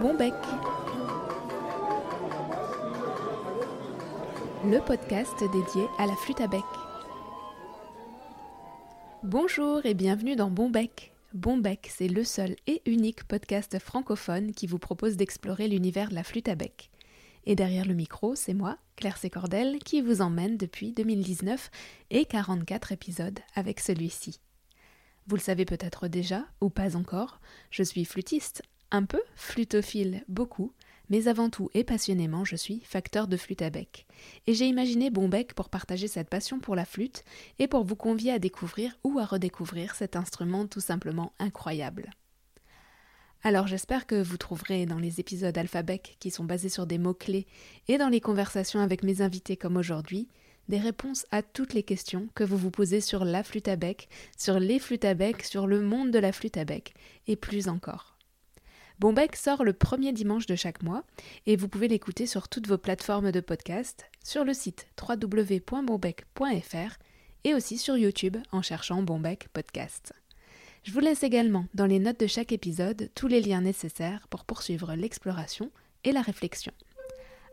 Bon bec. Le podcast dédié à la flûte à bec. Bonjour et bienvenue dans Bon bec. Bon bec, c'est le seul et unique podcast francophone qui vous propose d'explorer l'univers de la flûte à bec. Et derrière le micro, c'est moi, Claire Sécordel, qui vous emmène depuis 2019 et 44 épisodes avec celui-ci. Vous le savez peut-être déjà, ou pas encore, je suis flûtiste, un peu, flutophile beaucoup, mais avant tout et passionnément, je suis facteur de flûte à bec. Et j'ai imaginé Bonbec pour partager cette passion pour la flûte et pour vous convier à découvrir ou à redécouvrir cet instrument tout simplement incroyable. Alors j'espère que vous trouverez dans les épisodes Alphabec qui sont basés sur des mots-clés et dans les conversations avec mes invités comme aujourd'hui, des réponses à toutes les questions que vous vous posez sur la flûte à bec, sur les flûtes à bec, sur le monde de la flûte à bec, et plus encore. Bonbec sort le premier dimanche de chaque mois et vous pouvez l'écouter sur toutes vos plateformes de podcast, sur le site www.bonbec.fr et aussi sur YouTube en cherchant Bonbec Podcast. Je vous laisse également dans les notes de chaque épisode tous les liens nécessaires pour poursuivre l'exploration et la réflexion.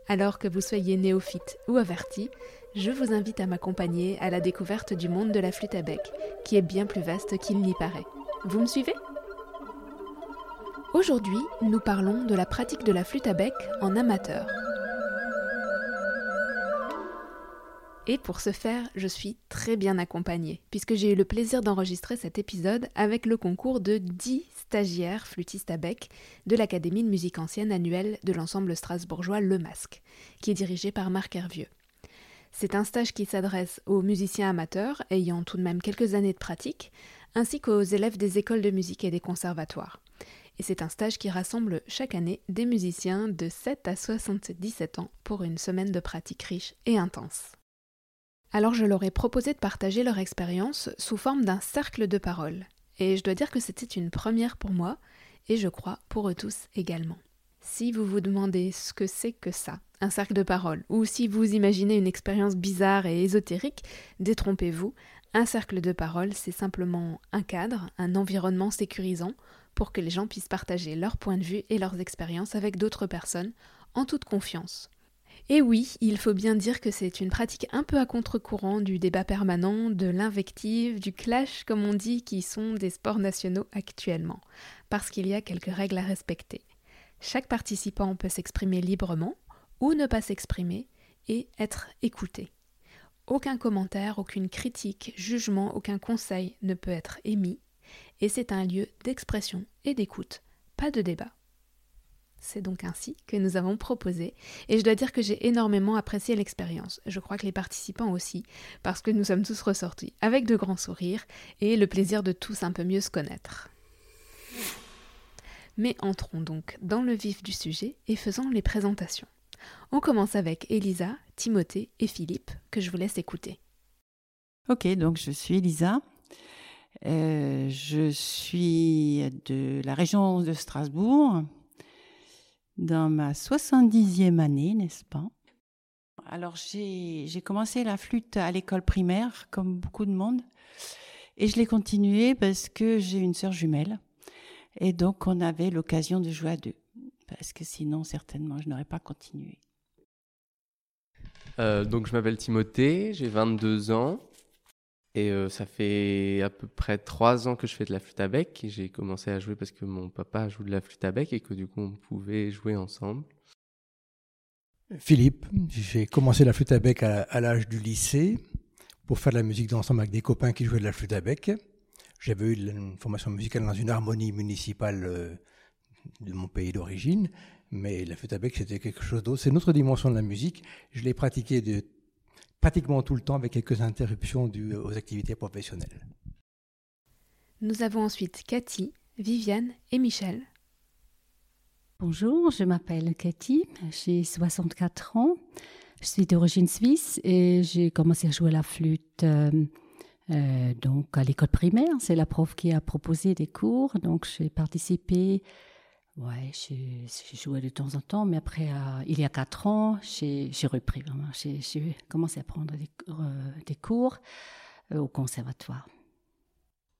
Alors que vous soyez néophyte ou averti, je vous invite à m'accompagner à la découverte du monde de la flûte à bec, qui est bien plus vaste qu'il n'y paraît. Vous me suivez? Aujourd'hui, nous parlons de la pratique de la flûte à bec en amateur. Et pour ce faire, je suis très bien accompagnée, puisque j'ai eu le plaisir d'enregistrer cet épisode avec le concours de 10 stagiaires flûtistes à bec de l'Académie de musique ancienne annuelle de l'ensemble strasbourgeois Le Masque, qui est dirigé par Marc Hervieux. C'est un stage qui s'adresse aux musiciens amateurs ayant tout de même quelques années de pratique, ainsi qu'aux élèves des écoles de musique et des conservatoires. Et c'est un stage qui rassemble chaque année des musiciens de 7 à 77 ans pour une semaine de pratique riche et intense. Alors je leur ai proposé de partager leur expérience sous forme d'un cercle de parole. Et je dois dire que c'était une première pour moi, et je crois pour eux tous également. Si vous vous demandez ce que c'est que ça, un cercle de parole, ou si vous imaginez une expérience bizarre et ésotérique, détrompez-vous, un cercle de parole, c'est simplement un cadre, un environnement sécurisant pour que les gens puissent partager leurs points de vue et leurs expériences avec d'autres personnes en toute confiance. Et oui, il faut bien dire que c'est une pratique un peu à contre-courant du débat permanent, de l'invective, du clash, comme on dit, qui sont des sports nationaux actuellement, parce qu'il y a quelques règles à respecter. Chaque participant peut s'exprimer librement, ou ne pas s'exprimer, et être écouté. Aucun commentaire, aucune critique, jugement, aucun conseil ne peut être émis, et c'est un lieu d'expression et d'écoute, pas de débat. C'est donc ainsi que nous avons proposé, et je dois dire que j'ai énormément apprécié l'expérience. Je crois que les participants aussi, parce que nous sommes tous ressortis avec de grands sourires et le plaisir de tous un peu mieux se connaître. Mais entrons donc dans le vif du sujet et faisons les présentations. On commence avec Elisa, Timothée et Philippe, que je vous laisse écouter. Ok, donc je suis Elisa. Euh, je suis de la région de Strasbourg, dans ma 70e année, n'est-ce pas? Alors j'ai commencé la flûte à l'école primaire, comme beaucoup de monde, et je l'ai continuée parce que j'ai une sœur jumelle, et donc on avait l'occasion de jouer à deux, parce que sinon certainement je n'aurais pas continué. Euh, donc je m'appelle Timothée, j'ai 22 ans. Et euh, ça fait à peu près trois ans que je fais de la flûte à bec. J'ai commencé à jouer parce que mon papa joue de la flûte à bec et que du coup on pouvait jouer ensemble. Philippe, j'ai commencé la flûte à bec à, l'âge du lycée pour faire de la musique d'ensemble avec des copains qui jouaient de la flûte à bec. J'avais eu une formation musicale dans une harmonie municipale euh, de mon pays d'origine, mais la flûte à bec c'était quelque chose d'autre. C'est une autre dimension de la musique. Je l'ai pratiquée de pratiquement tout le temps avec quelques interruptions dues aux activités professionnelles. Nous avons ensuite Cathy, Viviane et Michel. Bonjour, je m'appelle Cathy, j'ai 64 ans, je suis d'origine suisse et j'ai commencé à jouer la flûte euh, euh, donc à l'école primaire. C'est la prof qui a proposé des cours, donc j'ai participé Ouais, j'ai joué de temps en temps, mais après, euh, il y a quatre ans, j'ai repris vraiment. J'ai commencé à prendre des, euh, cours euh, au conservatoire.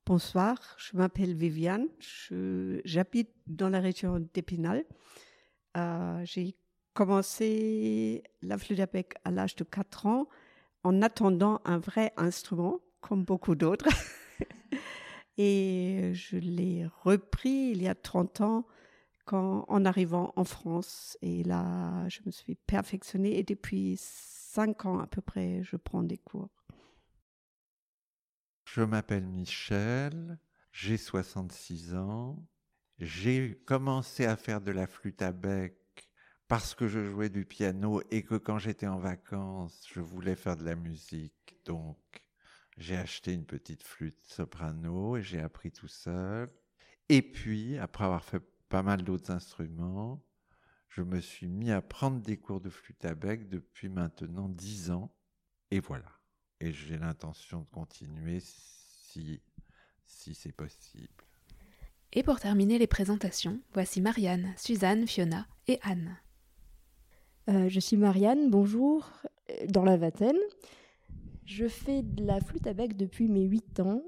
Bonsoir, je m'appelle Viviane, j'habite dans la région d'Épinal. J'ai commencé la flûte à bec à l'âge de 4 ans en attendant un vrai instrument, comme beaucoup d'autres. Et je l'ai repris il y a 30 ans en arrivant en France. Et là, je me suis perfectionnée et depuis 5 ans à peu près, je prends des cours. Je m'appelle Michel, j'ai 66 ans. J'ai commencé à faire de la flûte à bec parce que je jouais du piano et que quand j'étais en vacances, je voulais faire de la musique. Donc, j'ai acheté une petite flûte soprano et j'ai appris tout seul. Et puis, après avoir fait pas mal d'autres instruments, je me suis mis à prendre des cours de flûte à bec depuis maintenant dix ans. Et voilà. Et j'ai l'intention de continuer si, si c'est possible. Et pour terminer les présentations, voici Marianne, Suzanne, Fiona et Anne. Euh, je suis Marianne, bonjour, euh, dans la vingtaine. Je fais de la flûte à bec depuis mes 8 ans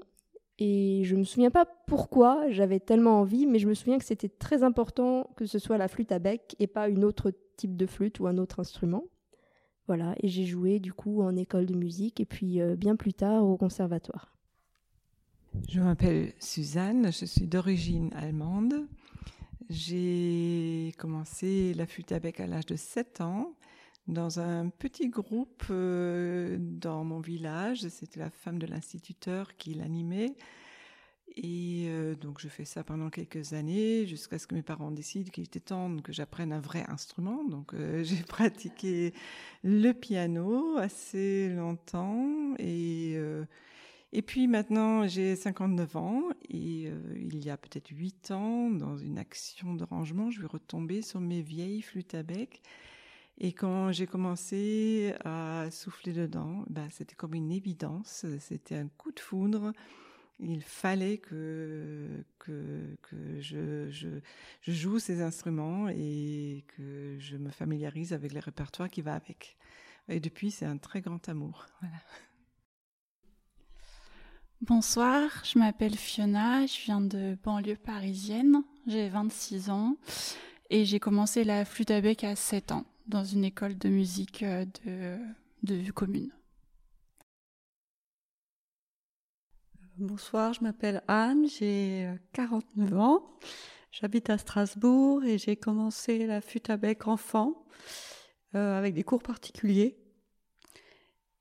et je me souviens pas pourquoi j'avais tellement envie, mais je me souviens que c'était très important que ce soit la flûte à bec et pas une autre type de flûte ou un autre instrument. Voilà, et j'ai joué du coup en école de musique et puis euh, bien plus tard au conservatoire. Je m'appelle Suzanne, je suis d'origine allemande. J'ai commencé la flûte à bec à l'âge de 7 ans dans un petit groupe euh, dans mon village. C'était la femme de l'instituteur qui l'animait. Et euh, donc je fais ça pendant quelques années jusqu'à ce que mes parents décident qu'il était temps que j'apprenne un vrai instrument. Donc euh, j'ai pratiqué le piano assez longtemps et et puis maintenant, j'ai 59 ans et il y a peut-être 8 ans, dans une action de rangement, je vais retomber sur mes vieilles flûtes à bec. Et quand j'ai commencé à souffler dedans, bah, c'était comme une évidence, c'était un coup de foudre. Il fallait que, que, que je, je, joue ces instruments et que je me familiarise avec le répertoire qui va avec. Et depuis, c'est un très grand amour. Bonsoir, je m'appelle Fiona, je viens de banlieue parisienne, j'ai 26 ans et j'ai commencé la flûte à bec à 7 ans dans une école de musique euh, de, de commune. Bonsoir, je m'appelle Anne, j'ai 49 ans, j'habite à Strasbourg et j'ai commencé la flûte à bec enfant euh, avec des cours particuliers.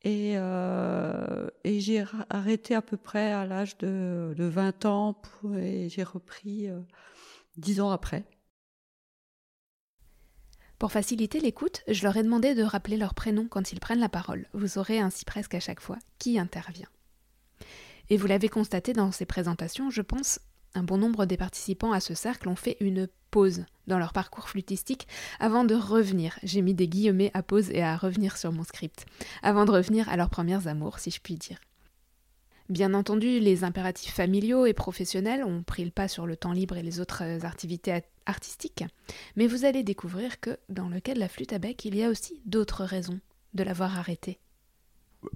Et, euh, et j'ai arrêté à peu près à l'âge de, de, 20 ans et j'ai repris euh, 10 ans après. Pour faciliter l'écoute, je leur ai demandé de rappeler leur prénom quand ils prennent la parole. Vous saurez ainsi presque à chaque fois qui intervient. Et vous l'avez constaté dans ces présentations, je pense, un bon nombre des participants à ce cercle ont fait une pause dans leur parcours flûtistique avant de revenir, j'ai mis des guillemets à pause et à revenir sur mon script, avant de revenir à leurs premières amours, si je puis dire. Bien entendu, les impératifs familiaux et professionnels ont pris le pas sur le temps libre et les autres activités artistiques, mais vous allez découvrir que dans le cas de la flûte à bec, il y a aussi d'autres raisons de l'avoir arrêté.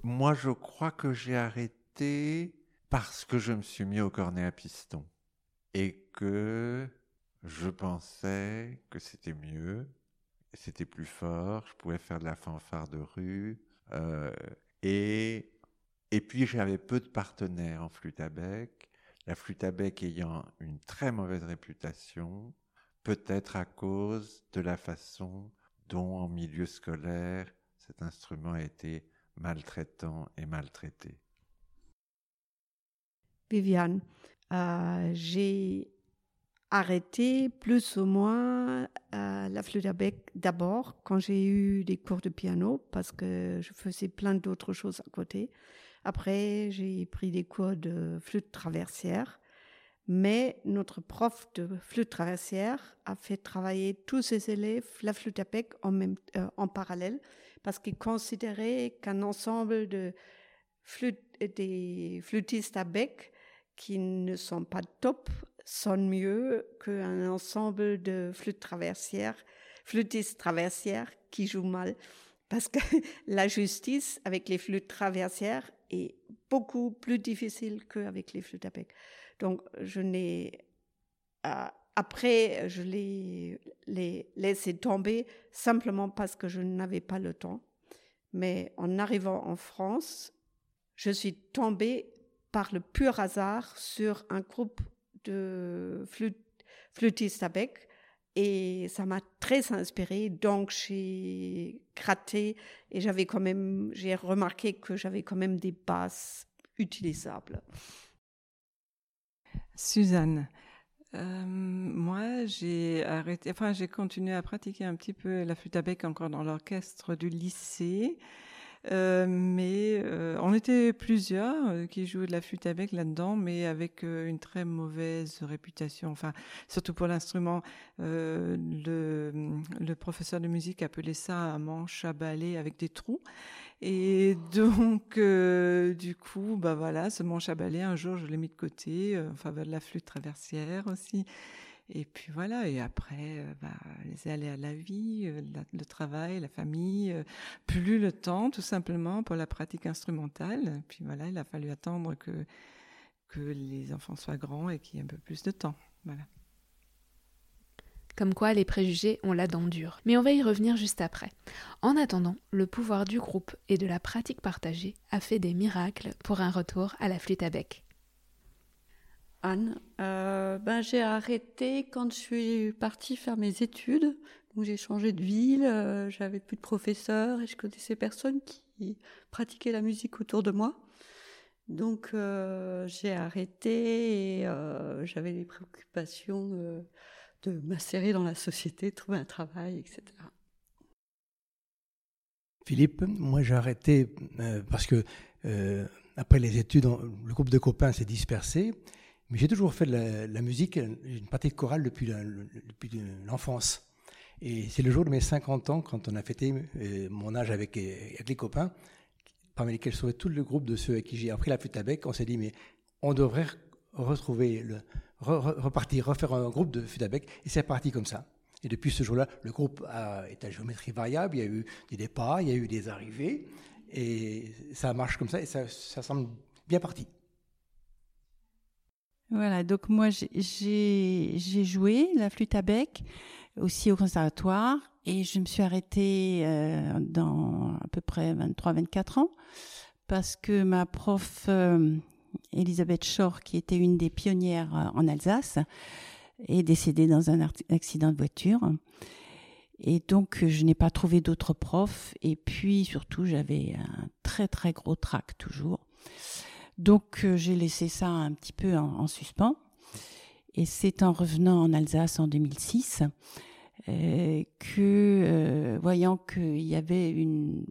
Moi, je crois que j'ai arrêté parce que je me suis mis au cornet à piston et que je pensais que c'était mieux, c'était plus fort, je pouvais faire de la fanfare de rue, euh, et, et puis j'avais peu de partenaires en flûte à bec, la flûte à bec ayant une très mauvaise réputation, peut-être à cause de la façon dont en milieu scolaire cet instrument a été maltraitant et maltraité. Viviane, euh, j'ai arrêté plus ou moins euh, la flûte à bec d'abord quand j'ai eu des cours de piano parce que je faisais plein d'autres choses à côté. Après, j'ai pris des cours de flûte traversière. Mais notre prof de flûte traversière a fait travailler tous ses élèves la flûte à bec en, même, euh, en parallèle parce qu'il considérait qu'un ensemble de flûte, des flûtistes à bec qui ne sont pas top sonne mieux qu'un ensemble de flûtes traversières, flûtistes traversières qui jouent mal. Parce que la justice avec les flûtes traversières est beaucoup plus difficile qu'avec les flûtes à bec. Donc, je n'ai, après, je l'ai laissé tomber simplement parce que je n'avais pas le temps. Mais en arrivant en France, je suis tombée par le pur hasard sur un groupe de flûtistes à et ça m'a très inspirée. Donc j'ai gratté et j'avais quand même, j'ai remarqué que j'avais quand même des basses utilisables. Suzanne, euh, moi, j'ai arrêté, enfin, j'ai continué à pratiquer un petit peu la flûte à bec encore dans l'orchestre du lycée. Euh, mais euh, on était plusieurs qui jouaient de la flûte à bec là-dedans, mais avec une très mauvaise réputation. Enfin, surtout pour l'instrument, le, le, professeur de musique appelait ça un manche à balai avec des trous. Et donc, du coup, bah voilà, ce manche à balai, un jour, je l'ai mis de côté en faveur de la flûte traversière aussi. Et puis voilà, et après, euh, bah, les allées à la vie, euh, le travail, la famille, euh, plus le temps tout simplement pour la pratique instrumentale. Puis voilà, il a fallu attendre que, que les enfants soient grands et qu'il y ait un peu plus de temps. Voilà. Comme quoi les préjugés ont la dent dure. Mais on va y revenir juste après. En attendant, le pouvoir du groupe et de la pratique partagée a fait des miracles pour un retour à la flûte à bec. Anne, euh, ben, j'ai arrêté quand je suis partie faire mes études. J'ai changé de ville, euh, j'avais plus de professeurs et je connaissais personne qui pratiquait la musique autour de moi. Donc euh, j'ai arrêté et j'avais les préoccupations de m'insérer dans la société, trouver un travail, etc. Philippe, moi j'ai arrêté parce que après les études, le groupe de copains s'est dispersé mais j'ai toujours fait de la, musique, une pratique chorale depuis, l'enfance. Et c'est le jour de mes 50 ans, quand on a fêté euh, mon âge avec, les copains, parmi lesquels se tout le groupe de ceux à qui j'ai appris la flûte à bec, on s'est dit, mais on devrait retrouver, le, repartir, refaire un groupe de flûte à bec, et c'est parti comme ça. Et depuis ce jour-là, le groupe a, est à géométrie variable, il y a eu des départs, il y a eu des arrivées, et ça marche comme ça, et ça, ça semble bien parti. Voilà, donc moi j'ai joué la flûte à bec aussi au conservatoire et je me suis arrêtée euh, dans à peu près 23-24 ans parce que ma prof euh, Elisabeth Schor, qui était une des pionnières euh, en Alsace, est décédée dans un accident de voiture. Et donc, je n'ai pas trouvé d'autres profs. Et puis, surtout, j'avais un très, très gros trac toujours. Donc euh, j'ai laissé ça un petit peu en, suspens. Et c'est en revenant en Alsace en 2006 euh, que, euh, voyant qu'il y avait une,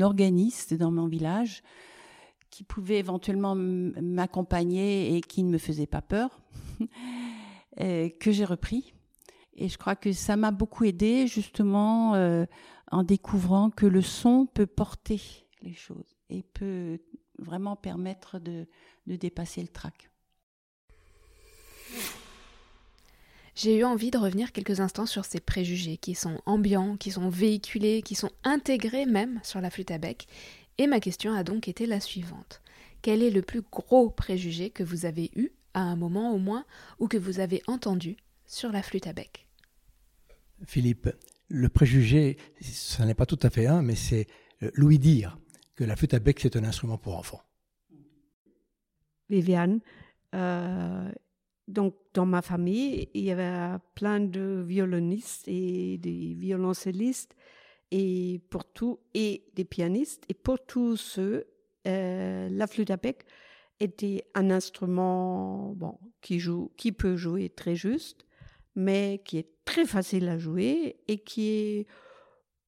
organiste dans mon village qui pouvait éventuellement m'accompagner et qui ne me faisait pas peur, que j'ai repris. Et je crois que ça m'a beaucoup aidé justement en découvrant que le son peut porter les choses et peut vraiment permettre de, dépasser le trac. J'ai eu envie de revenir quelques instants sur ces préjugés qui sont ambiants, qui sont véhiculés, qui sont intégrés même sur la flûte à bec. Et ma question a donc été la suivante. Quel est le plus gros préjugé que vous avez eu, à un moment au moins, ou que vous avez entendu sur la flûte à bec? Philippe, le préjugé, ce n'est pas tout à fait un, mais c'est Louis dire que la flûte à bec, c'est un instrument pour enfants. Viviane, euh, donc dans ma famille, il y avait plein de violonistes et des violoncellistes et pour tout et des pianistes et pour tous ceux, euh, la flûte à bec était un instrument bon qui joue, qui peut jouer très juste, mais qui est très facile à jouer et qui est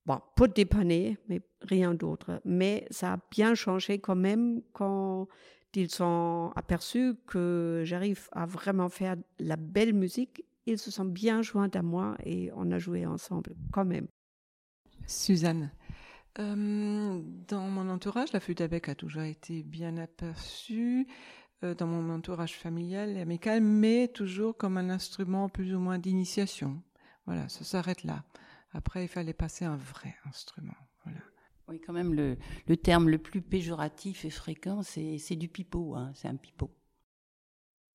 bon, pour dépanner, mais rien d'autre. Mais ça a bien changé quand même quand ils sont aperçus que j'arrive à vraiment faire la belle musique. Ils se sont bien joints à moi et on a joué ensemble quand même. Suzanne, euh, dans mon entourage, la flûte à bec a toujours été bien aperçue euh, dans mon entourage familial et amical, mais toujours comme un instrument plus ou moins d'initiation. Voilà, ça s'arrête là. Après, il fallait passer un vrai instrument. Voilà. Oui, quand même, le, le, terme le plus péjoratif et fréquent, c'est du pipeau. Hein, c'est un pipeau.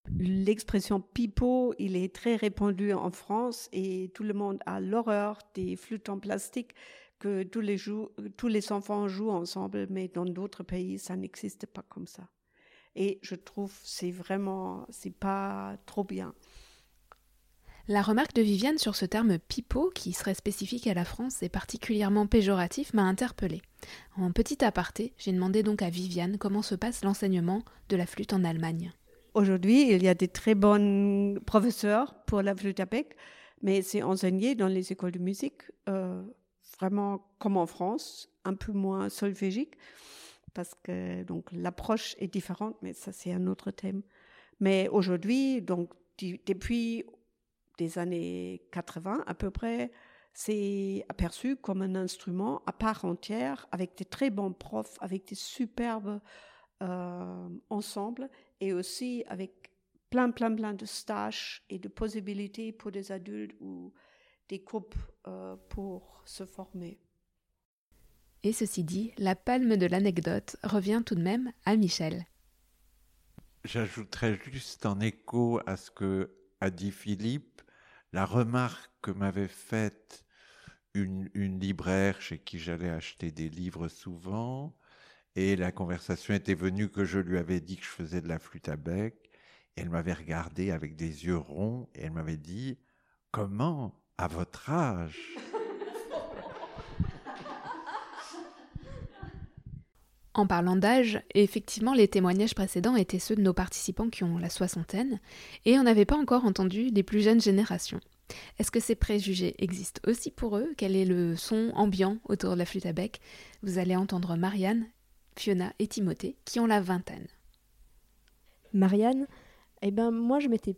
L'expression pipeau, il est très répandu en France et tout le monde a l'horreur des flûtes en plastique que tous les, tous les enfants jouent ensemble, mais dans d'autres pays, ça n'existe pas comme ça. Et je trouve c'est vraiment, c'est pas trop bien. La remarque de Viviane sur ce terme pipeau, qui serait spécifique à la France et particulièrement péjoratif, m'a interpellée. En petit aparté, j'ai demandé donc à Viviane comment se passe l'enseignement de la flûte en Allemagne. Aujourd'hui, il y a des très bons professeurs pour la flûte à bec, mais c'est enseigné dans les écoles de musique, euh, vraiment comme en France, un peu moins solfégique, parce que donc l'approche est différente, mais ça c'est un autre thème. Mais aujourd'hui, donc depuis des années 80 à peu près, c'est aperçu comme un instrument à part entière, avec des très bons profs, avec des superbes euh, ensembles et aussi avec plein, plein, plein de stages et de possibilités pour des adultes ou des groupes euh, pour se former. Et ceci dit, la palme de l'anecdote revient tout de même à Michel. J'ajouterais juste en écho à ce que a dit Philippe, la remarque que m'avait faite une, une libraire chez qui j'allais acheter des livres souvent, et la conversation était venue que je lui avais dit que je faisais de la flûte à bec. Et elle m'avait regardé avec des yeux ronds et elle m'avait dit Comment, à votre âge En parlant d'âge, effectivement, les témoignages précédents étaient ceux de nos participants qui ont la soixantaine, et on n'avait pas encore entendu les plus jeunes générations. Est-ce que ces préjugés existent aussi pour eux? Quel est le son ambiant autour de la flûte à bec? Vous allez entendre Marianne Fiona et Timothée, qui ont la vingtaine. Marianne, eh ben moi je m'étais,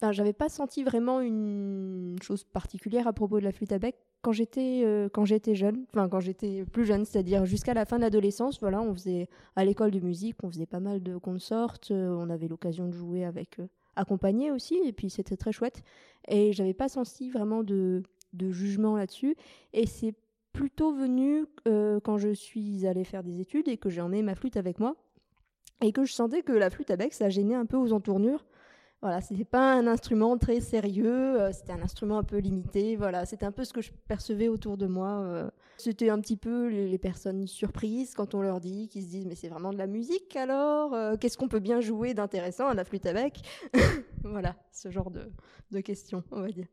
enfin, j'avais pas senti vraiment une chose particulière à propos de la flûte à bec quand j'étais euh, quand j'étais jeune, enfin quand j'étais plus jeune, c'est-à-dire jusqu'à la fin de l'adolescence. Voilà, on faisait à l'école de musique, on faisait pas mal de consorts, euh, on avait l'occasion de jouer avec eux, accompagnés aussi, et puis c'était très chouette. Et j'avais pas senti vraiment de de jugement là-dessus. Et c'est plutôt venu euh, quand je suis allée faire des études et que j'ai emmené ma flûte avec moi et que je sentais que la flûte à bec ça gênait un peu aux entournures. Voilà, c'était pas un instrument très sérieux, euh, c'était un instrument un peu limité. Voilà, c'était un peu ce que je percevais autour de moi. Euh. c'était un petit peu les, personnes surprises quand on leur dit, qui se disent mais c'est vraiment de la musique alors Qu'est-ce qu'on peut bien jouer d'intéressant à la flûte à bec Voilà, ce genre de, questions, on va dire.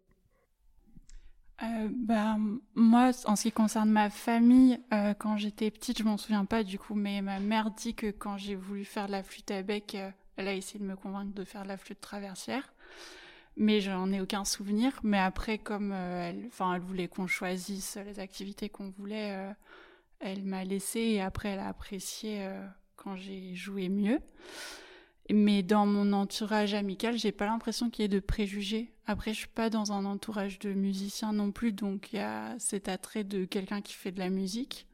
Euh, bah, moi, en ce qui concerne ma famille, euh, quand j'étais petite, je m'en souviens pas du coup, mais ma mère dit que quand j'ai voulu faire de la flûte à bec, euh, elle a essayé de me convaincre de faire de la flûte traversière. Mais j'en ai aucun souvenir. Mais après, comme elle, enfin, elle voulait qu'on choisisse les activités qu'on voulait, elle m'a laissé et après, elle a apprécié quand j'ai joué mieux. Mais dans mon entourage amical, j'ai pas l'impression qu'il y ait de préjugés. Après, je suis pas dans un entourage de musiciens non plus, donc il y a cet attrait de quelqu'un qui fait de la musique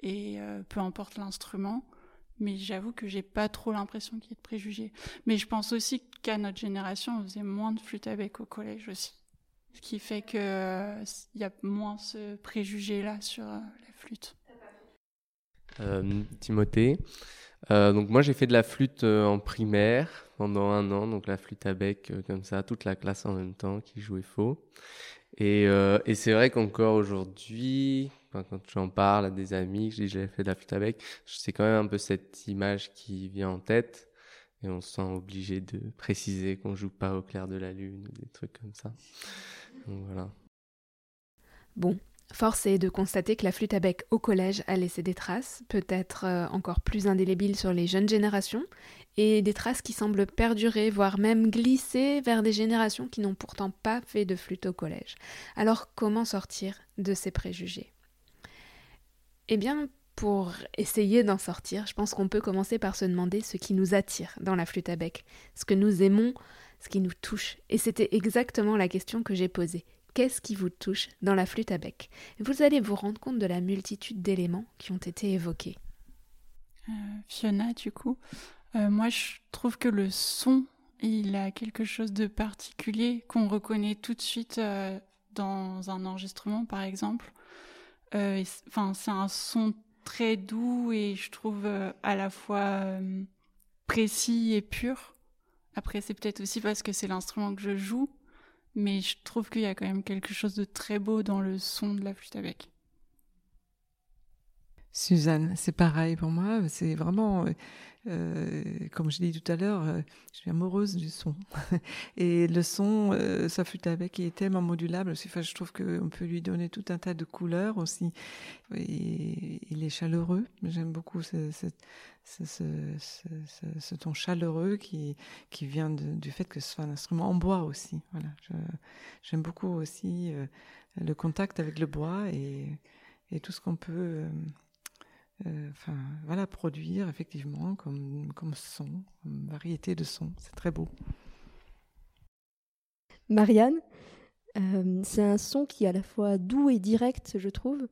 et euh, peu importe l'instrument. Mais j'avoue que j'ai pas trop l'impression qu'il y ait de préjugés. Mais je pense aussi qu'à notre génération, on faisait moins de flûte avec au collège aussi. Ce qui fait qu'il euh, y a moins ce préjugé-là sur euh, la flûte. Timothée, euh, donc moi j'ai fait de la flûte en primaire pendant un an, donc la flûte à bec comme ça, toute la classe en même temps qui jouait faux. Et c'est vrai qu'encore aujourd'hui, quand j'en parle à des amis, que j'ai fait de la flûte à bec, c'est quand même un peu cette image qui vient en tête. Et on se sent obligé de préciser qu'on joue pas au clair de la lune des trucs comme ça. Bon, Force est de constater que la flûte à bec au collège a laissé des traces, peut-être euh, encore plus indélébiles sur les jeunes générations, et des traces qui semblent perdurer, voire même glisser vers des générations qui n'ont pourtant pas fait de flûte au collège. Alors comment sortir de ces préjugés? Eh bien, pour essayer d'en sortir, je pense qu'on peut commencer par se demander ce qui nous attire dans la flûte à bec, ce que nous aimons, ce qui nous touche. Et c'était exactement la question que j'ai posée qu'est-ce qui vous touche dans la flûte à bec? Vous allez vous rendre compte de la multitude d'éléments qui ont été évoqués. Euh, Fiona, du coup, euh, moi je trouve que le son, il a quelque chose de particulier qu'on reconnaît tout de suite euh, dans un enregistrement, par exemple. Enfin, c'est un son très doux et je trouve à la fois précis et pur. Après, c'est peut-être aussi parce que c'est l'instrument que je joue, mais je trouve qu'il y a quand même quelque chose de très beau dans le son de la flûte à bec. Suzanne, c'est pareil pour moi. C'est vraiment, euh, euh, comme je l'ai dit tout à l'heure, euh, je suis amoureuse du son. Et le son, ça flûte avec, il est tellement modulable. Enfin, je trouve qu'on peut lui donner tout un tas de couleurs aussi. Et il est chaleureux. J'aime beaucoup ce, ton chaleureux qui, vient du fait que ce soit un instrument en bois aussi. Voilà. J'aime beaucoup aussi le contact avec le bois et tout ce qu'on peut euh, enfin, voilà, produire effectivement comme, comme son, comme variété de sons. C'est très beau. Marianne, euh, c'est un son qui est à la fois doux et direct, je trouve.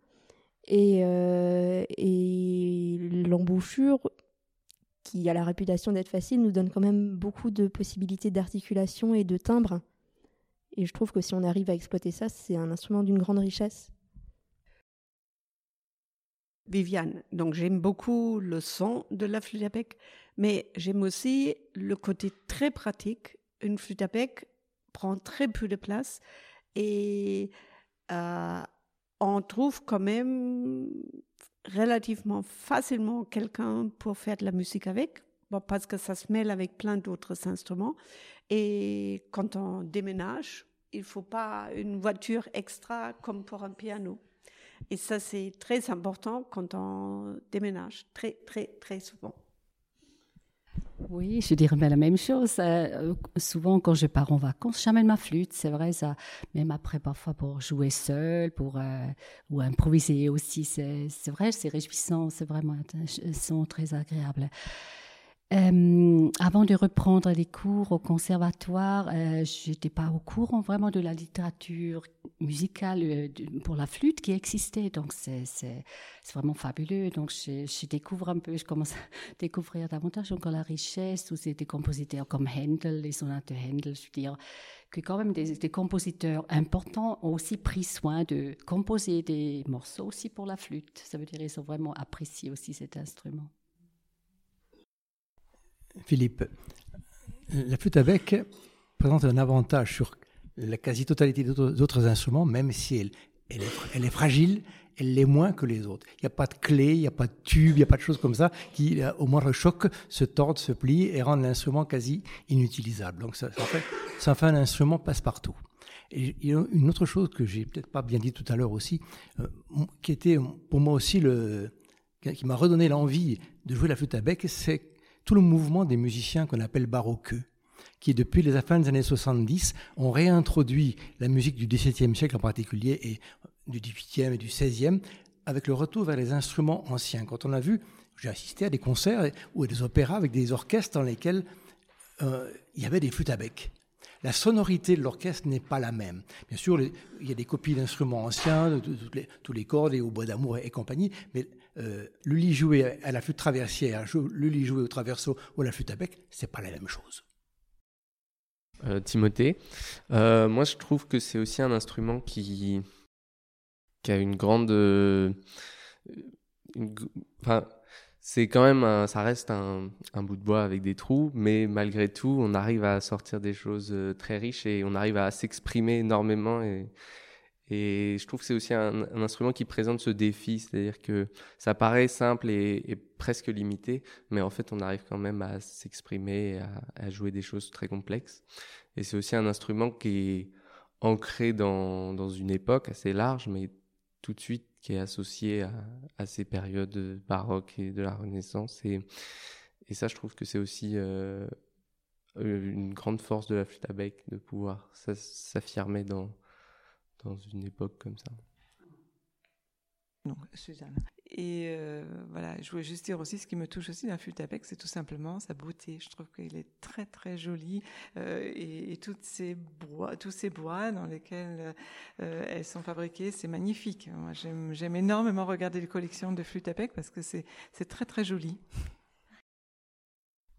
Et, euh, et l'embouchure, qui a la réputation d'être facile, nous donne quand même beaucoup de possibilités d'articulation et de timbre. Et je trouve que si on arrive à exploiter ça, c'est un instrument d'une grande richesse. Viviane. Donc j'aime beaucoup le son de la flûte à bec, mais j'aime aussi le côté très pratique. Une flûte à bec prend très peu de place et euh, on trouve quand même relativement facilement quelqu'un pour faire de la musique avec, parce que ça se mêle avec plein d'autres instruments. Et quand on déménage, il ne faut pas une voiture extra comme pour un piano. Et ça, c'est très important quand on déménage, très, très, très souvent. Oui, je dirais la même chose. Euh, souvent, quand je pars en vacances, j'amène ma flûte, c'est vrai, ça. Même après, parfois, pour jouer seul, pour, euh, ou improviser aussi, c'est vrai, c'est réjouissant, c'est vraiment un son très agréable. Euh, avant de reprendre les cours au conservatoire, euh, j'étais pas au courant vraiment de la littérature musicale euh, pour la flûte qui existait. Donc c'est vraiment fabuleux. Donc je, je, découvre un peu, je commence à découvrir davantage encore la richesse c'est des compositeurs comme Handel, les sonates de Handel. Je veux dire que quand même des, des compositeurs importants ont aussi pris soin de composer des morceaux aussi pour la flûte. Ça veut dire qu'ils ont vraiment apprécié aussi cet instrument. Philippe, la flûte à bec présente un avantage sur la quasi-totalité d'autres instruments, même si elle, est, fragile, elle l'est moins que les autres. Il n'y a pas de clé, il n'y a pas de tube, il n'y a pas de choses comme ça qui, au moindre choc, se tordent, se plient et rendent l'instrument quasi inutilisable. Donc ça, fait, un instrument passe-partout. Et une autre chose que j'ai peut-être pas bien dit tout à l'heure aussi, euh, qui était pour moi aussi le, qui m'a redonné l'envie de jouer la flûte à bec, c'est tout le mouvement des musiciens qu'on appelle baroqueux, qui depuis les fins des années 70 ont réintroduit la musique du XVIIe siècle en particulier et du XVIIIe et du XVIe avec le retour vers les instruments anciens. Quand on a vu, j'ai assisté à des concerts ou à des opéras avec des orchestres dans lesquels euh, il y avait des flûtes à bec. La sonorité de l'orchestre n'est pas la même. Bien sûr, il y a des copies d'instruments anciens, de, tous les cordes et au bois d'amour et, et, compagnie, mais euh, le joué à la flûte traversière, le lit joué au traverso ou à la flûte à bec, c'est pas la même chose. Euh, Timothée, euh, moi je trouve que c'est aussi un instrument qui, a une grande, enfin c'est quand même, ça reste un, un, bout de bois avec des trous, mais malgré tout, on arrive à sortir des choses très riches et on arrive à s'exprimer énormément et, et je trouve que c'est aussi un, instrument qui présente ce défi, c'est-à-dire que ça paraît simple et, presque limité, mais en fait on arrive quand même à s'exprimer, à, à, jouer des choses très complexes. Et c'est aussi un instrument qui est ancré dans, une époque assez large, mais tout de suite qui est associé à, ces périodes baroques et de la Renaissance. Et, et ça, je trouve que c'est aussi euh, une grande force de la flûte à bec de pouvoir s'affirmer dans dans une époque comme ça. Non, Suzanne. Et euh, voilà, je voulais juste dire aussi, ce qui me touche aussi dans la flûte à bec, c'est tout simplement sa beauté. Je trouve qu'elle est très très jolie euh, et, toutes ces bois, tous ces bois dans lesquels euh, elles sont fabriquées, c'est magnifique. Moi, j'aime énormément regarder les collections de bec parce que c'est très très joli.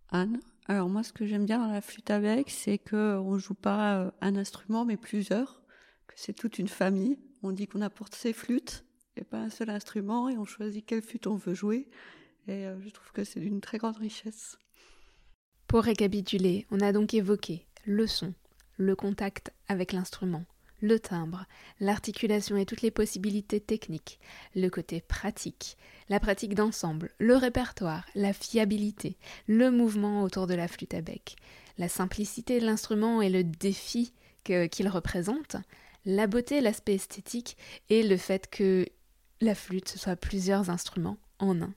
Anne, alors moi, ce que j'aime bien dans la flûte à bec, c'est qu'on joue pas un instrument mais plusieurs c'est toute une famille. On dit qu'on apporte ses flûtes et pas un seul instrument et on choisit quelle flûte on veut jouer. Et euh, je trouve que c'est d'une très grande richesse. Pour récapituler, on a donc évoqué le son, le contact avec l'instrument, le timbre, l'articulation et toutes les possibilités techniques, le côté pratique, la pratique d'ensemble, le répertoire, la fiabilité, le mouvement autour de la flûte à bec, la simplicité de l'instrument et le défi qu'il représente, la beauté, l'aspect esthétique et le fait que la flûte soit plusieurs instruments en un.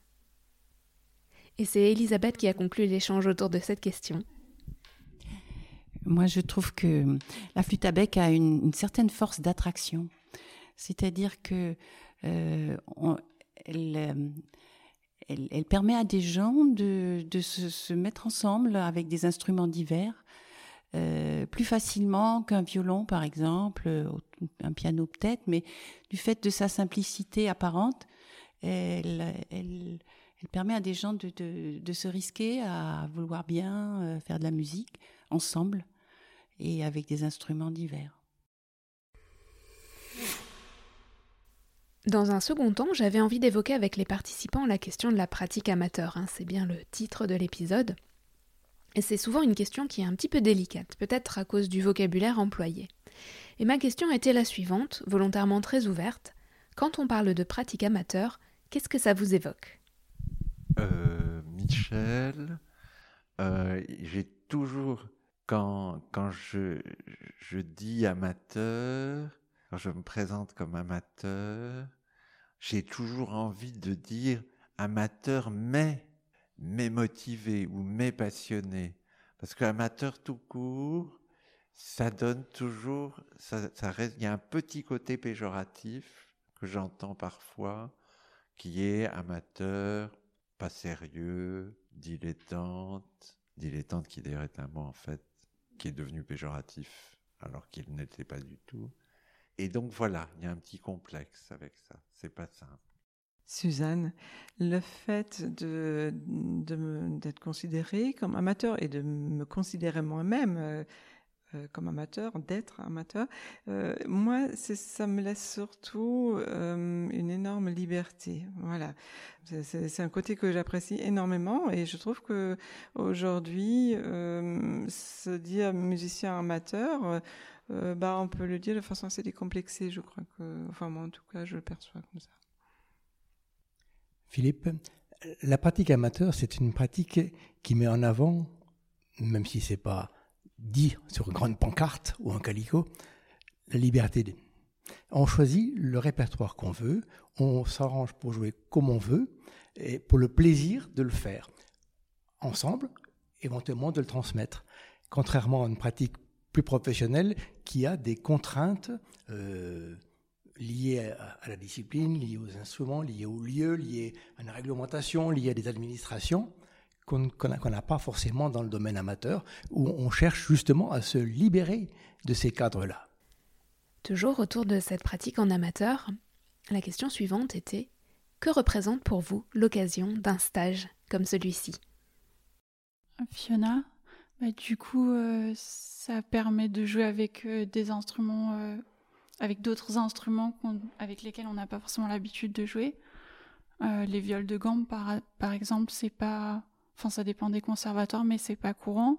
Et c'est Elisabeth qui a conclu l'échange autour de cette question. Moi, je trouve que la flûte à bec a une, certaine force d'attraction. C'est-à-dire que euh, elle, elle, permet à des gens de se, mettre ensemble avec des instruments divers euh, plus facilement qu'un violon, par exemple, un piano peut-être, mais du fait de sa simplicité apparente, elle, permet à des gens de, se risquer à vouloir bien euh, faire de la musique ensemble et avec des instruments divers. Dans un second temps, j'avais envie d'évoquer avec les participants la question de la pratique amateur. Hein. c'est bien le titre de l'épisode. Et c'est souvent une question qui est un petit peu délicate, peut-être à cause du vocabulaire employé. Et ma question était la suivante, volontairement très ouverte. Quand on parle de pratique amateur, qu'est-ce que ça vous évoque? Euh, Michel, euh, j'ai toujours quand, quand je, je dis amateur, quand je me présente comme amateur, j'ai toujours envie de dire amateur mais, mais motivé ou mais passionné. Parce que amateur tout court, ça donne toujours, ça, ça reste, il y a un petit côté péjoratif que j'entends parfois, qui est amateur, pas sérieux, dilettante, dilettante qui d'ailleurs est un mot en fait qui est devenu péjoratif alors qu'il n'était pas du tout. Et donc voilà, il y a un petit complexe avec ça. C'est pas simple. Suzanne, le fait de, d'être considéré comme amateur et de me considérer moi-même euh, euh, comme amateur, d'être amateur, euh, moi, ça me laisse surtout une énorme liberté. Voilà, c'est un côté que j'apprécie énormément et je trouve que aujourd'hui, se dire musicien amateur, bah, on peut le dire de façon assez décomplexée. Je crois que, enfin moi en tout cas, je le perçois comme ça. Philippe, la pratique amateur, c'est une pratique qui met en avant, même si c'est pas dit sur une grande pancarte ou un calico, la liberté. On choisit le répertoire qu'on veut, on s'arrange pour jouer comme on veut, et pour le plaisir de le faire. Ensemble, éventuellement de le transmettre. Contrairement à une pratique plus professionnelle qui a des contraintes euh, liées à, la discipline, liées aux instruments, liées au lieu, liées à une réglementation, liées à des administrations qu'on n'a pas forcément dans le domaine amateur, où on cherche justement à se libérer de ces cadres-là. Toujours autour de cette pratique en amateur, la question suivante était que représente pour vous l'occasion d'un stage comme celui-ci? Fiona, bah, du coup, euh, ça permet de jouer avec euh, des instruments, euh, avec d'autres instruments avec lesquels on n'a pas forcément l'habitude de jouer. les viols de gamme, par, par exemple, c'est pas Enfin, ça dépend des conservatoires, mais c'est pas courant.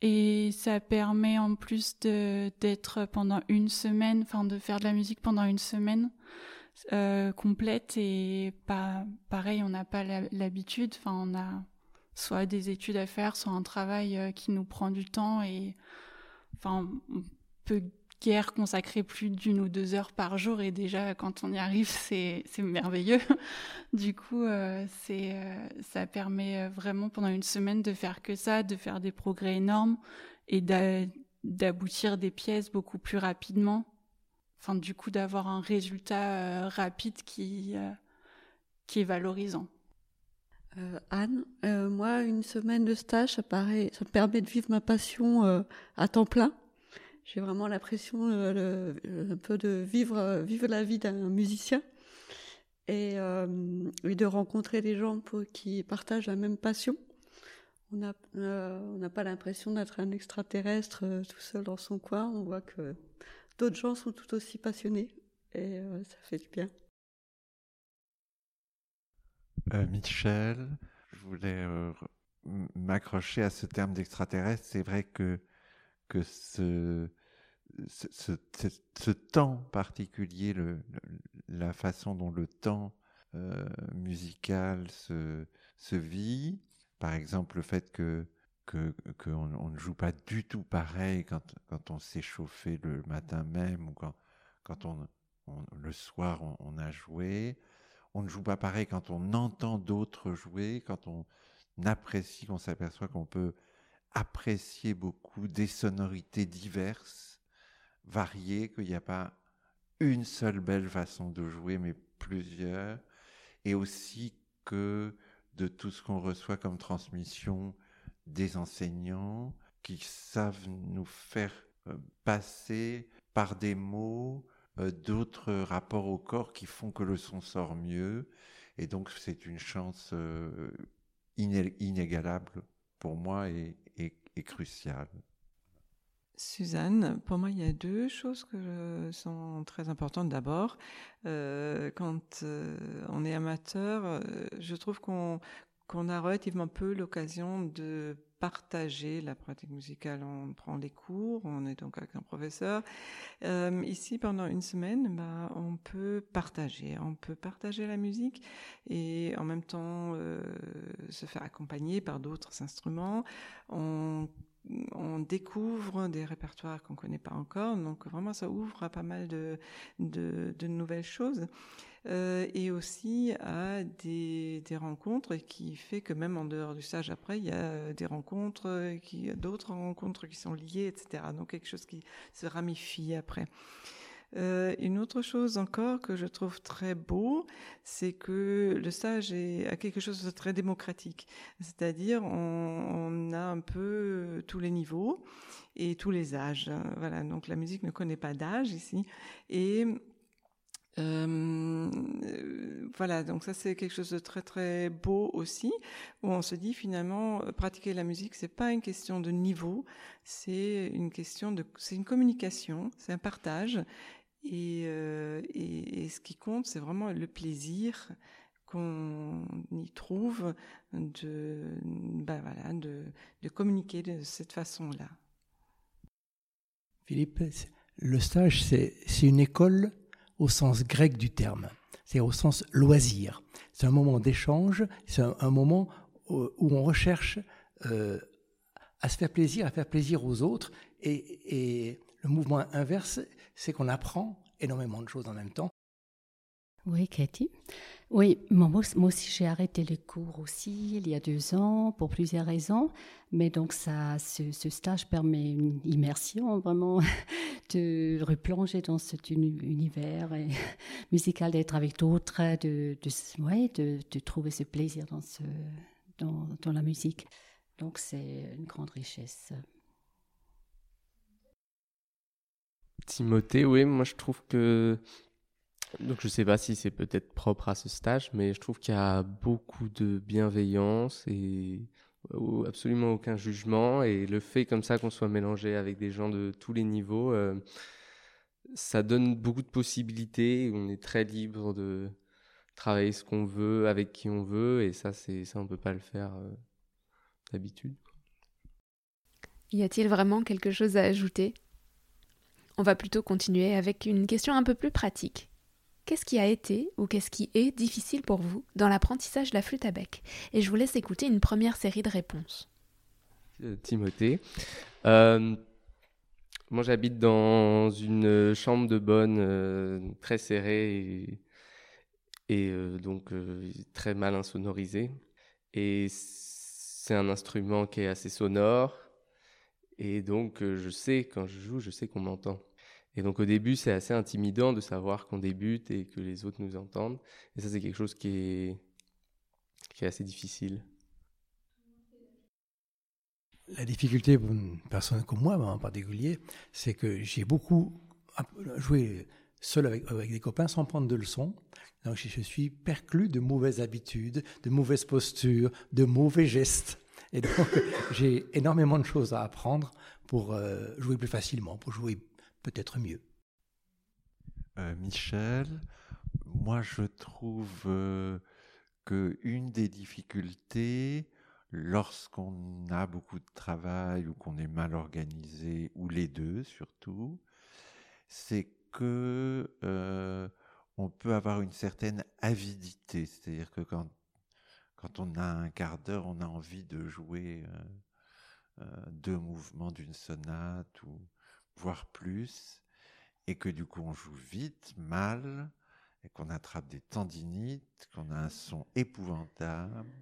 Et ça permet en plus d'être pendant une semaine, enfin de faire de la musique pendant une semaine euh, complète et pas pareil, on n'a pas l'habitude. Enfin, on a soit des études à faire, soit un travail euh, qui nous prend du temps et enfin on peut guère consacrer plus d'une ou deux heures par jour et déjà quand on y arrive c'est merveilleux. du coup euh, euh, ça permet vraiment pendant une semaine de faire que ça, de faire des progrès énormes et d'aboutir des pièces beaucoup plus rapidement. Enfin du coup d'avoir un résultat euh, rapide qui qui est valorisant. Anne, moi, une semaine de stage, ça, ça me permet de vivre ma passion à temps plein j'ai vraiment l'impression euh, un peu de vivre, euh, vivre la vie d'un musicien et, euh, de rencontrer des gens qui partagent la même passion. On n'a pas l'impression d'être un extraterrestre tout seul dans son coin. On voit que d'autres gens sont tout aussi passionnés et ça fait du bien. Michel, je voulais m'accrocher à ce terme d'extraterrestre. C'est vrai que, que ce, ce, ce, temps particulier, le, la façon dont le temps euh, musical se, se vit, par exemple le fait que qu'on on ne joue pas du tout pareil quand, quand on s'est chauffé le matin même ou quand, quand on, le soir on, a joué. On ne joue pas pareil quand on entend d'autres jouer, quand on apprécie, qu'on s'aperçoit qu'on peut apprécier beaucoup des sonorités diverses, variées, qu'il n'y a pas une seule belle façon de jouer, mais plusieurs, et aussi que de tout ce qu'on reçoit comme transmission des enseignants qui savent nous faire euh, passer par des mots euh, d'autres rapports au corps qui font que le son sort mieux. Et donc c'est une chance euh, inégalable pour moi et, cruciale. Suzanne, pour moi, il y a deux choses que sont très importantes. D'abord, quand on est amateur, je trouve qu'on a relativement peu l'occasion de partager la pratique musicale. On prend les cours, on est donc avec un professeur. Euh, ici, pendant une semaine, bah, on peut partager. On peut partager la musique et en même temps euh, se faire accompagner par d'autres instruments. On découvre des répertoires qu'on ne connaît pas encore, donc vraiment ça ouvre à pas mal de nouvelles choses. Euh, et aussi à des, des, rencontres qui fait que même en dehors du stage après, il y a des rencontres, qui, d'autres rencontres qui sont liées, etc. Donc quelque chose qui se ramifie après. Euh, une autre chose encore que je trouve très beau, c'est que le stage a quelque chose de très démocratique. C'est-à-dire, on, on, a un peu tous les niveaux et tous les âges. Voilà. Donc, la musique ne connaît pas d'âge ici. Et euh, voilà, donc ça c'est quelque chose de très très beau aussi, où on se dit finalement euh, pratiquer la musique c'est pas une question de niveau, c'est une question de, c'est une communication, c'est un partage, et, euh, et, ce qui compte c'est vraiment le plaisir qu'on y trouve de, bah voilà, de, de communiquer de cette façon-là. Philippe, le stage c'est une école au sens grec du terme, c'est au sens loisir. C'est un moment d'échange, c'est un, moment où, on recherche euh, à se faire plaisir, à faire plaisir aux autres. Et, le mouvement inverse, c'est qu'on apprend énormément de choses en même temps. Oui, Katie. Oui, moi, aussi j'ai arrêté les cours aussi il y a deux ans pour plusieurs raisons, mais donc ça, ce, stage permet une immersion vraiment de replonger dans cet univers musical, d'être avec d'autres, de, trouver ce plaisir dans la musique. Donc c'est une grande richesse. Timothée, oui, moi je trouve que donc je sais pas si c'est peut-être propre à ce stage, mais je trouve qu'il y a beaucoup de bienveillance et absolument aucun jugement. Et le fait comme ça qu'on soit mélangé avec des gens de tous les niveaux, euh, ça donne beaucoup de possibilités. On est très libre de travailler ce qu'on veut, avec qui on veut, et ça, c'est ça on peut pas le faire euh, d'habitude. Y a-t-il vraiment quelque chose à ajouter? On va plutôt continuer avec une question un peu plus pratique. Qu'est-ce qui a été ou qu'est-ce qui est difficile pour vous dans l'apprentissage de la flûte à bec? Et je vous laisse écouter une première série de réponses. Euh, Timothée. Euh, moi, j'habite dans une chambre de bonne euh, très serrée et, et donc très mal insonorisée. Et c'est un instrument qui est assez sonore. Et donc, je sais, quand je joue, je sais qu'on m'entend. Et donc au début, c'est assez intimidant de savoir qu'on débute et que les autres nous entendent. Et ça, c'est quelque chose qui est, qui est assez difficile. La difficulté pour une personne comme moi, en particulier, c'est que j'ai beaucoup joué seul avec, des copains sans prendre de leçons. Donc je suis perclus de mauvaises habitudes, de mauvaises postures, de mauvais gestes. Et donc j'ai énormément de choses à apprendre pour euh, jouer plus facilement, pour jouer peut-être mieux. Euh, Michel, moi je trouve euh, que une des difficultés, lorsqu'on a beaucoup de travail ou qu'on est mal organisé, ou les deux surtout, c'est que euh, on peut avoir une certaine avidité. C'est-à-dire que quand, quand on a un quart d'heure, on a envie de jouer euh, deux mouvements d'une sonate ou voire plus, et que du coup on joue vite, mal, et qu'on attrape des tendinites, qu'on a un son épouvantable,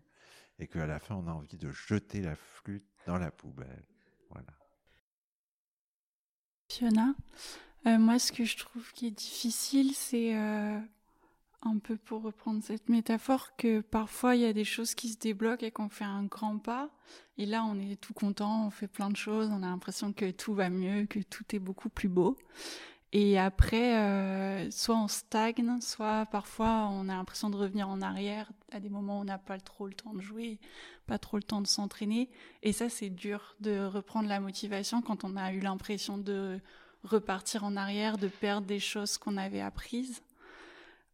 et qu'à la fin on a envie de jeter la flûte dans la poubelle. Voilà. Fiona, euh, moi ce que je trouve qui est difficile, c'est euh, un peu pour reprendre cette métaphore que parfois il y a des choses qui se débloquent et qu'on fait un grand pas, et là on est tout content, on fait plein de choses, on a l'impression que tout va mieux, que tout est beaucoup plus beau. Et après, euh, soit on stagne, soit parfois on a l'impression de revenir en arrière à des moments où on n'a pas trop le temps de jouer, pas trop le temps de s'entraîner. Et ça, c'est dur de reprendre la motivation quand on a eu l'impression de repartir en arrière, de perdre des choses qu'on avait apprises,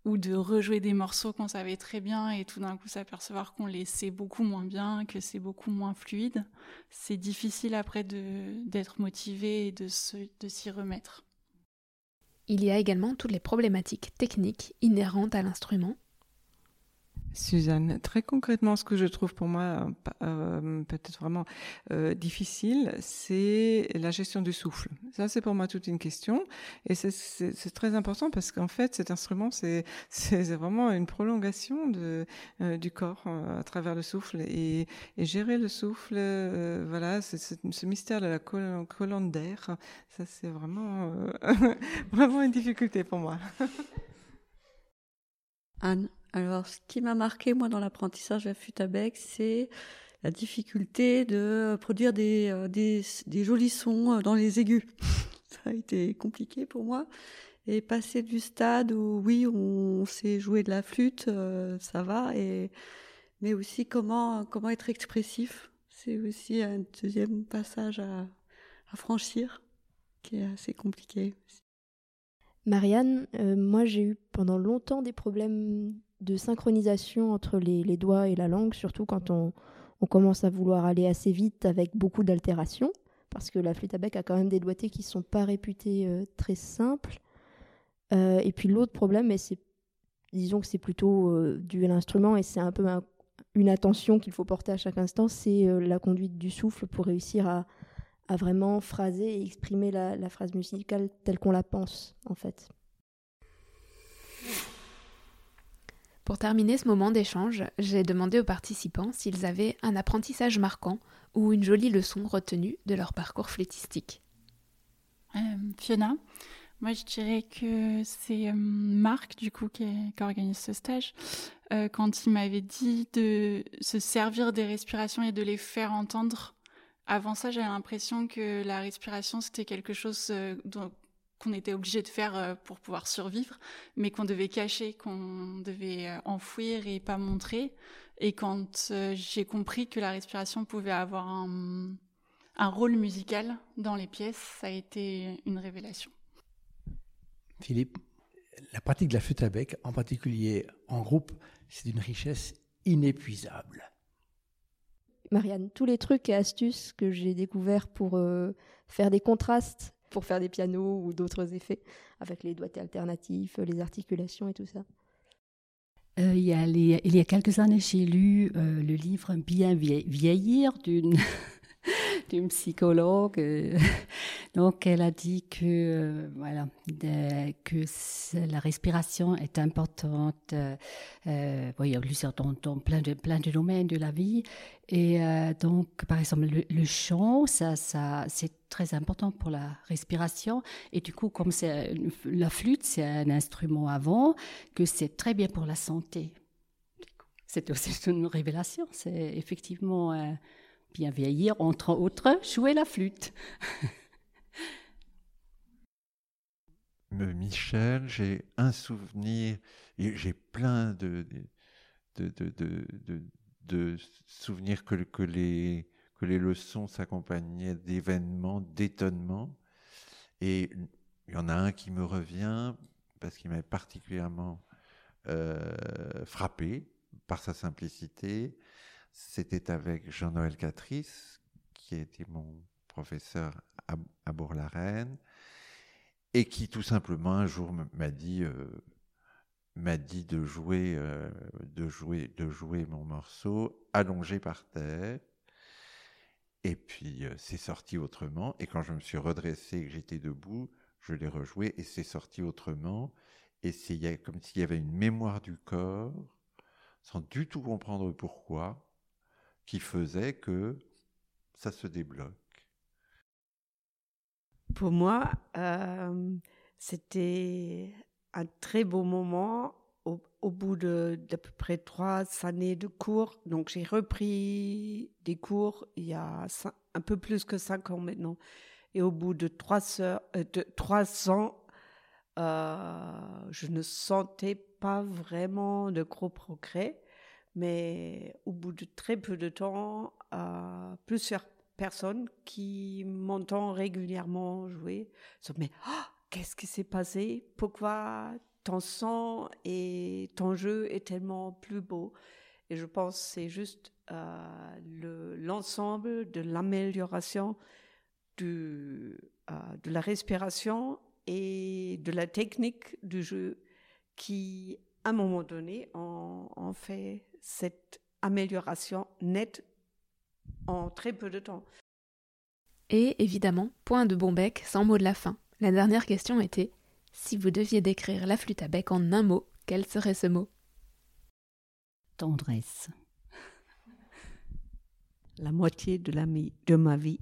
ou de rejouer des morceaux qu'on savait très bien et tout d'un coup s'apercevoir qu'on les sait beaucoup moins bien, que c'est beaucoup moins fluide. C'est difficile après d'être motivé et de s'y remettre. Il y a également toutes les problématiques techniques inhérentes à l'instrument, Suzanne, très concrètement, ce que je trouve pour moi euh, peut-être vraiment euh, difficile, c'est la gestion du souffle. Ça, c'est pour moi toute une question, et c'est très important parce qu'en fait, cet instrument, c'est vraiment une prolongation euh, du corps à travers le souffle, et, gérer le souffle, voilà, ce mystère de la colonne d'air, ça, c'est vraiment vraiment une difficulté pour moi. Anne? Alors, ce qui m'a marqué, moi, dans l'apprentissage à bec, c'est la difficulté de produire des, euh, jolis sons euh, dans les aigus. Ça a été compliqué pour moi. Et passer du stade où, oui, on sait jouer de la flûte, euh, ça va, mais aussi comment, être expressif. C'est aussi un deuxième passage à franchir qui est assez compliqué. Marianne, moi j'ai eu pendant longtemps des problèmes de synchronisation entre les, doigts et la langue, surtout quand on, commence à vouloir aller assez vite avec beaucoup d'altérations, parce que la flûte à bec a quand même des doigtés qui ne sont pas réputés euh, très simples. Euh, et puis l'autre problème, et c'est, disons que c'est plutôt euh, dû à l'instrument, et c'est un peu une attention qu'il faut porter à chaque instant, c'est la conduite du souffle pour réussir à, vraiment phraser et exprimer la, la phrase musicale telle qu'on la pense, en fait. Pour terminer ce moment d'échange, j'ai demandé aux participants s'ils avaient un apprentissage marquant ou une jolie leçon retenue de leur parcours flûtistique. Euh, Fiona, moi je dirais que c'est euh, Marc du coup qui, organise ce stage. Euh, quand il m'avait dit de se servir des respirations et de les faire entendre. Avant ça, j'avais l'impression que la respiration c'était quelque chose dont, qu'on était obligé de faire euh, pour pouvoir survivre, mais qu'on devait cacher, qu'on devait euh, enfouir et pas montrer. Et quand euh, j'ai compris que la respiration pouvait avoir un, rôle musical dans les pièces, ça a été une révélation. Philippe, la pratique de la flûte à bec, en particulier en groupe, c'est d'une richesse inépuisable. Marianne, tous les trucs et astuces que j'ai découverts pour faire des contrastes pour faire des pianos ou d'autres effets, avec les doigtés alternatifs, les articulations et tout ça. Euh, il, y a il, y quelques années, j'ai lu euh, le livre Bien vieillir d'une d'une psychologue. Euh, donc, elle a dit que euh, voilà que la respiration est importante. Euh, voyez, dans, dans plein de domaines de la vie. Et euh, donc, par exemple, le, chant, ça, c'est très important pour la respiration. Et du coup, comme c'est la flûte, c'est un instrument avant, que c'est très bien pour la santé. C'est aussi une révélation. C'est effectivement bien vieillir, entre autres, jouer la flûte. Michel, j'ai un souvenir, et j'ai plein de, de, de, de, souvenirs que, que, les, que les leçons s'accompagnaient d'événements, d'étonnements. Et il y en a un qui me revient parce qu'il m'avait particulièrement euh, frappé par sa simplicité c'était avec Jean-Noël Catrice, qui était mon professeur à, Bourg-la-Reine, et qui tout simplement un jour m'a dit, euh, m'a dit de jouer, euh, de jouer, de jouer mon morceau allongé par terre. Et puis euh, c'est sorti autrement. Et quand je me suis redressé et que j'étais debout, je l'ai rejoué et c'est sorti autrement. Et c'est comme s'il y avait une mémoire du corps, sans du tout comprendre pourquoi, qui faisait que ça se débloque. Pour moi, euh, c'était un très beau moment au, bout de d'à peu près trois années de cours. Donc j'ai repris des cours il y a un peu plus que cinq ans maintenant. Et au bout de trois, heures, euh, de trois ans, euh, je ne sentais pas vraiment de gros progrès. Mais au bout de très peu de temps, plusieurs personnes qui m'entendent régulièrement jouer. Se mais oh, qu'est-ce qui s'est passé? Pourquoi ton son et ton jeu est tellement plus beau? Et je pense que c'est juste euh, l'ensemble de l'amélioration euh, de la respiration et de la technique du jeu qui, à un moment donné, ont fait cette amélioration nette en très peu de temps. Et évidemment, point de bon bec sans mot de la fin. La dernière question était si vous deviez décrire la flûte à bec en un mot, quel serait ce mot? Tendresse. La moitié de, la de ma vie.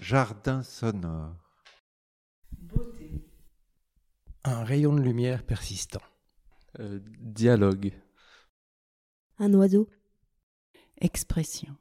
Jardin sonore. Beauté. Un rayon de lumière persistant. Euh, dialogue. Un oiseau. Expression.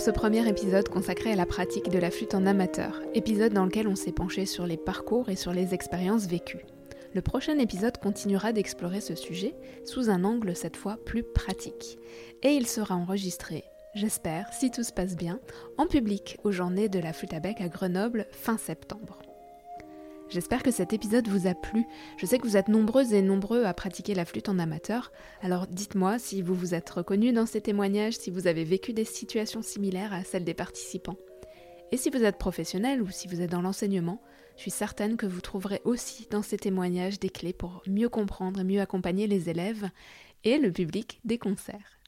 Pour ce premier épisode consacré à la pratique de la flûte en amateur, épisode dans lequel on s'est penché sur les parcours et sur les expériences vécues. Le prochain épisode continuera d'explorer ce sujet sous un angle cette fois plus pratique. Et il sera enregistré, j'espère, si tout se passe bien, en public aux journées de la flûte à bec à Grenoble fin septembre. J'espère que cet épisode vous a plu. Je sais que vous êtes nombreuses et nombreux à pratiquer la flûte en amateur, alors dites-moi si vous vous êtes reconnus dans ces témoignages, si vous avez vécu des situations similaires à celles des participants. Et si vous êtes professionnel ou si vous êtes dans l'enseignement, je suis certaine que vous trouverez aussi dans ces témoignages des clés pour mieux comprendre et mieux accompagner les élèves et le public des concerts.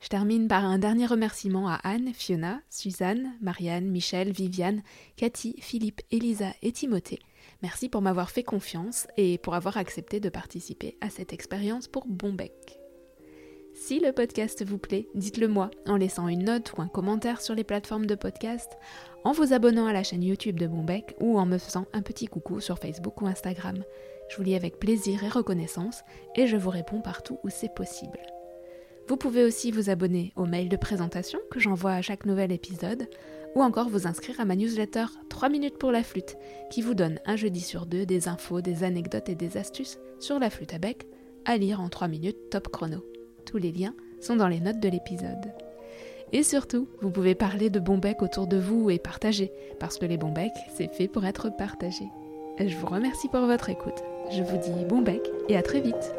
Je termine par un dernier remerciement à Anne, Fiona, Suzanne, Marianne, Michel, Viviane, Cathy, Philippe, Elisa et Timothée Merci pour m'avoir fait confiance et pour avoir accepté de participer à cette expérience pour Bonbec. Si le podcast vous plaît, dites-le moi en laissant une note ou un commentaire sur les plateformes de podcast, en vous abonnant à la chaîne YouTube de Bonbec ou en me faisant un petit coucou sur Facebook ou Instagram. Je vous lis avec plaisir et reconnaissance et je vous réponds partout où c'est possible. Vous pouvez aussi vous abonner au mail de présentation que j'envoie à chaque nouvel épisode ou encore vous inscrire à ma newsletter 3 minutes pour la flûte, qui vous donne un jeudi sur deux des infos, des anecdotes et des astuces sur la flûte à bec à lire en 3 minutes top chrono. Tous les liens sont dans les notes de l'épisode. Et surtout, vous pouvez parler de bon bec autour de vous et partager, parce que les bons becs, c'est fait pour être partagé. Je vous remercie pour votre écoute. Je vous dis bon bec et à très vite.